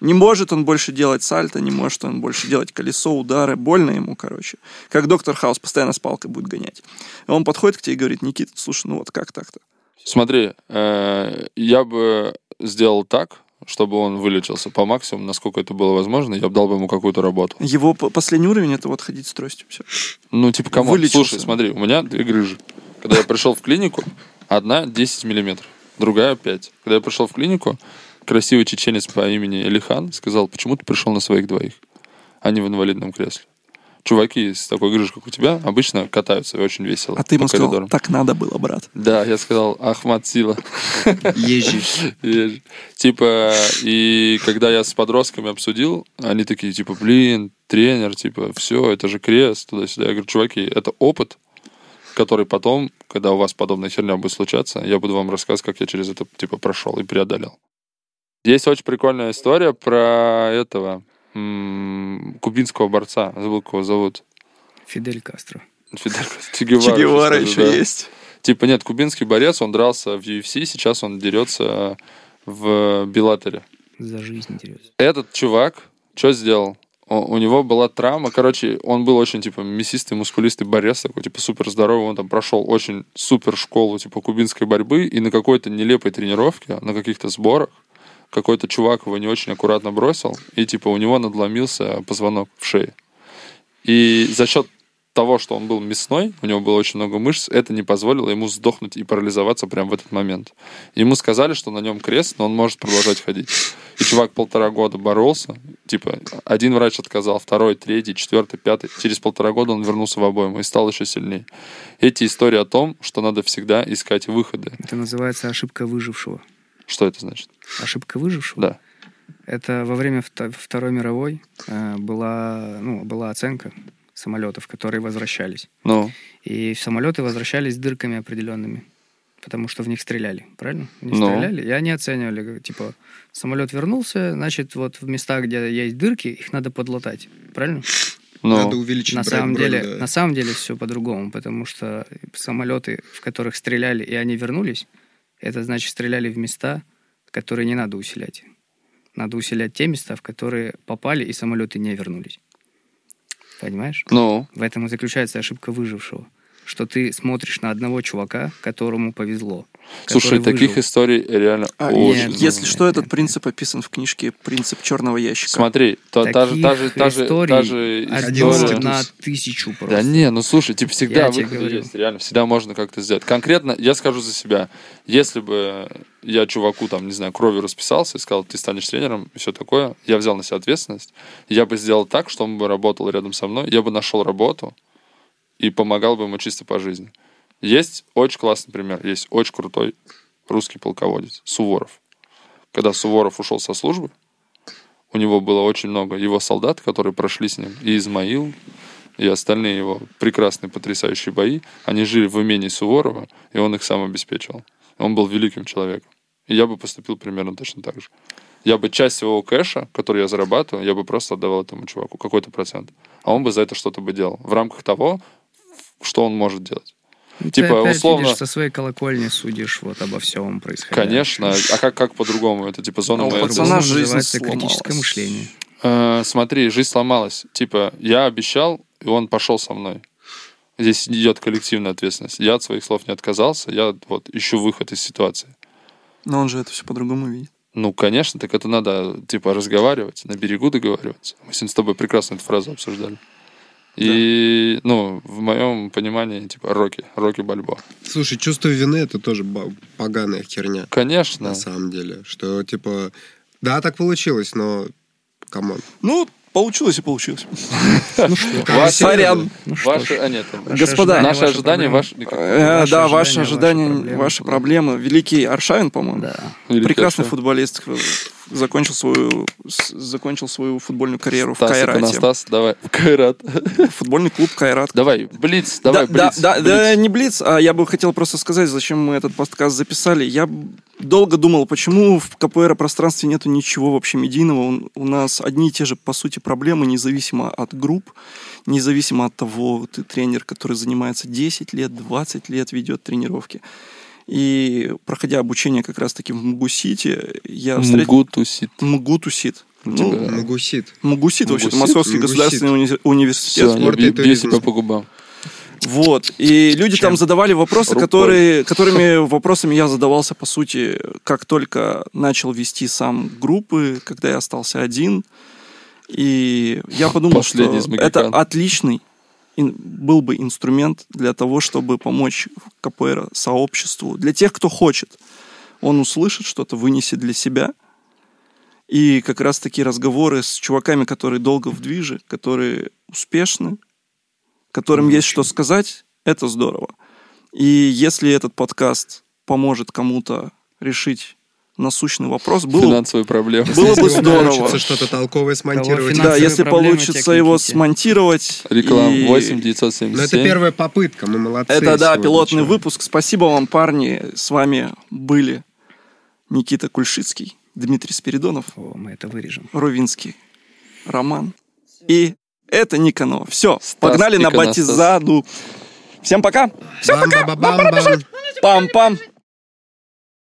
не может он больше делать сальто, не может он больше делать колесо, удары. Больно ему, короче. Как доктор Хаус постоянно с палкой будет гонять. И он подходит к тебе и говорит, Никита, слушай, ну вот как так-то? Смотри, э, я бы сделал так, чтобы он вылечился по максимуму, насколько это было возможно, я бы дал бы ему какую-то работу. Его по- последний уровень это вот ходить с тростью. Все. Ну, типа, кому? Вылечился. Слушай, смотри, у меня две грыжи. Когда я пришел в клинику, одна 10 миллиметров, другая 5. Когда я пришел в клинику, красивый чеченец по имени Элихан сказал, почему ты пришел на своих двоих, а не в инвалидном кресле. Чуваки с такой грыжей, как у тебя, обычно катаются и очень весело А ты ему сказал, коридорам. так надо было, брат. Да, я сказал, Ахмат Сила. Есть. Типа, и когда я с подростками обсудил, они такие, типа, блин, тренер, типа, все, это же крест, туда-сюда. Я говорю, чуваки, это опыт, который потом, когда у вас подобная херня будет случаться, я буду вам рассказывать, как я через это, типа, прошел и преодолел. Есть очень прикольная история про этого м, кубинского борца. Забыл, как его зовут. Фидель Кастро. Фидель Че Гевара, Че Гевара еще да. есть. Типа, нет, кубинский борец, он дрался в UFC, сейчас он дерется в Беллатере. За жизнь интересно. Этот чувак что сделал? У него была травма, короче, он был очень, типа, мясистый, мускулистый борец такой, типа, супер здоровый, он там прошел очень супер школу, типа, кубинской борьбы, и на какой-то нелепой тренировке, на каких-то сборах, какой-то чувак его не очень аккуратно бросил, и, типа, у него надломился позвонок в шее. И за счет того, что он был мясной, у него было очень много мышц, это не позволило ему сдохнуть и парализоваться прямо в этот момент. Ему сказали, что на нем крест, но он может продолжать ходить. И чувак полтора года боролся, типа, один врач отказал, второй, третий, четвертый, пятый. Через полтора года он вернулся в обойму и стал еще сильнее. Эти истории о том, что надо всегда искать выходы. Это называется ошибка выжившего. Что это значит? Ошибка выжившего? Да. Это во время Вто- Второй мировой э, была, ну, была оценка самолетов, которые возвращались. Ну, И самолеты возвращались с дырками определенными, потому что в них стреляли, правильно? В них Ну. стреляли, и они оценивали, типа, самолет вернулся, значит, вот в местах, где есть дырки, их надо подлатать, правильно? ну, Надо увеличить на брать самом бронь, деле, да. на самом деле все по-другому, потому что самолеты, в которых стреляли, и они вернулись, это значит стреляли в места, которые не надо усилять. Надо усилять те места, в которые попали, и самолеты не вернулись. Понимаешь? ну, В этом и заключается ошибка выжившего. Что ты смотришь на одного чувака, которому повезло. слушай, таких выжил. историй реально А, очень нет. Если нет, что, нет, этот принцип описан в книжке «Принцип черного ящика». Смотри, то, та, же, та, же, та, же, та же история... на тысячу просто. Да не, ну слушай, типа всегда Я говорю. есть, реально, всегда можно как-то сделать. Конкретно, я скажу за себя, если бы я чуваку, там, не знаю, кровью расписался и сказал, ты станешь тренером и все такое, я взял на себя ответственность, я бы сделал так, что он бы работал рядом со мной, я бы нашел работу и помогал бы ему чисто по жизни. Есть очень классный пример, есть очень крутой русский полководец, Суворов. Когда Суворов ушел со службы, у него было очень много его солдат, которые прошли с ним, и Измаил, и остальные его прекрасные, потрясающие бои, они жили в имении Суворова, и он их сам обеспечивал. Он был великим человеком. И я бы поступил примерно точно так же. Я бы часть своего кэша, который я зарабатываю, я бы просто отдавал этому чуваку, какой-то процент. А он бы за это что-то бы делал. В рамках того, что он может делать. Ну, ты типа, опять условно- видишь, со своей колокольни судишь вот обо всем происходящем. Конечно. А как, как по-другому? Это типа зона А у пацана жизнь называется критическое сломалась. мышление. Э, смотри, жизнь сломалась. Типа, я обещал, и он пошел со мной. Здесь идет коллективная ответственность. Я от своих слов не отказался, я вот ищу выход из ситуации. Но он же это все по-другому видит. Ну, конечно, так это надо, типа, разговаривать, на берегу договариваться. Мы сегодня с тобой прекрасно эту фразу обсуждали. И, ну, в моем понимании, типа, Рокки, Рокки Бальбоа. Слушай, чувство вины это тоже поганая херня, Конечно. на самом деле. Что, типа, да, так получилось, но come on. Ну, получилось и получилось. Ваш- Сорян. Ну что Ваши, ж. а нет, Господа, наши ожидания, ваши... Э, Ваши да, ваши ожидания, ваши проблемы. Великий Аршавин, по-моему. Да. Прекрасный футболист. Закончил свою, закончил свою футбольную карьеру в Стас Кайрате. Иконостас, давай. Кайрат. Футбольный клуб Кайрат. Давай, Блиц, давай, да, Блиц. да, да, Блиц. да, не Блиц, а я бы хотел просто сказать, зачем мы этот подкаст записали. Я долго думал, почему в КПР пространстве нету ничего вообще медийного. У нас одни и те же, по сути, проблемы, независимо от групп, независимо от того, ты тренер, который занимается 10 лет, 20 лет, ведет тренировки. И проходя обучение как раз-таки в Мгусите, я встретил... Мгу тусит. Мгутусит. У Ну, тебя-. Мгусит, вообще-то, Мгусит? Московский Мгусит. государственный уни- университет. Все, спорта я бью себя по губам. Вот. И люди Чем? там задавали вопросы, Рукой. которые, которыми вопросами я задавался, по сути, как только начал вести сам группы, когда я остался один. И я подумал, Последний что это отличный был бы инструмент для того, чтобы помочь КПР сообществу. Для тех, кто хочет. Он услышит что-то, вынесет для себя. И как раз таки разговоры с чуваками, которые долго в движе, которые успешны, которым есть что сказать, это здорово. И если этот подкаст поможет кому-то решить насущный вопрос, было, Финансовые проблемы. было бы Если здорово. Получится что-то толковое смонтировать. Да, если получится техники. его смонтировать. Реклама и- 8 977. Но это первая попытка, мы молодцы. Это, да, пилотный чё. выпуск. Спасибо вам, парни. С вами были Никита Кульшицкий, Дмитрий Спиридонов, О, мы это вырежем. Ровинский, Роман. И это Никонова. Все, Стас погнали на Иконостас. батизаду. Всем пока. Все, пока. Пам-пам.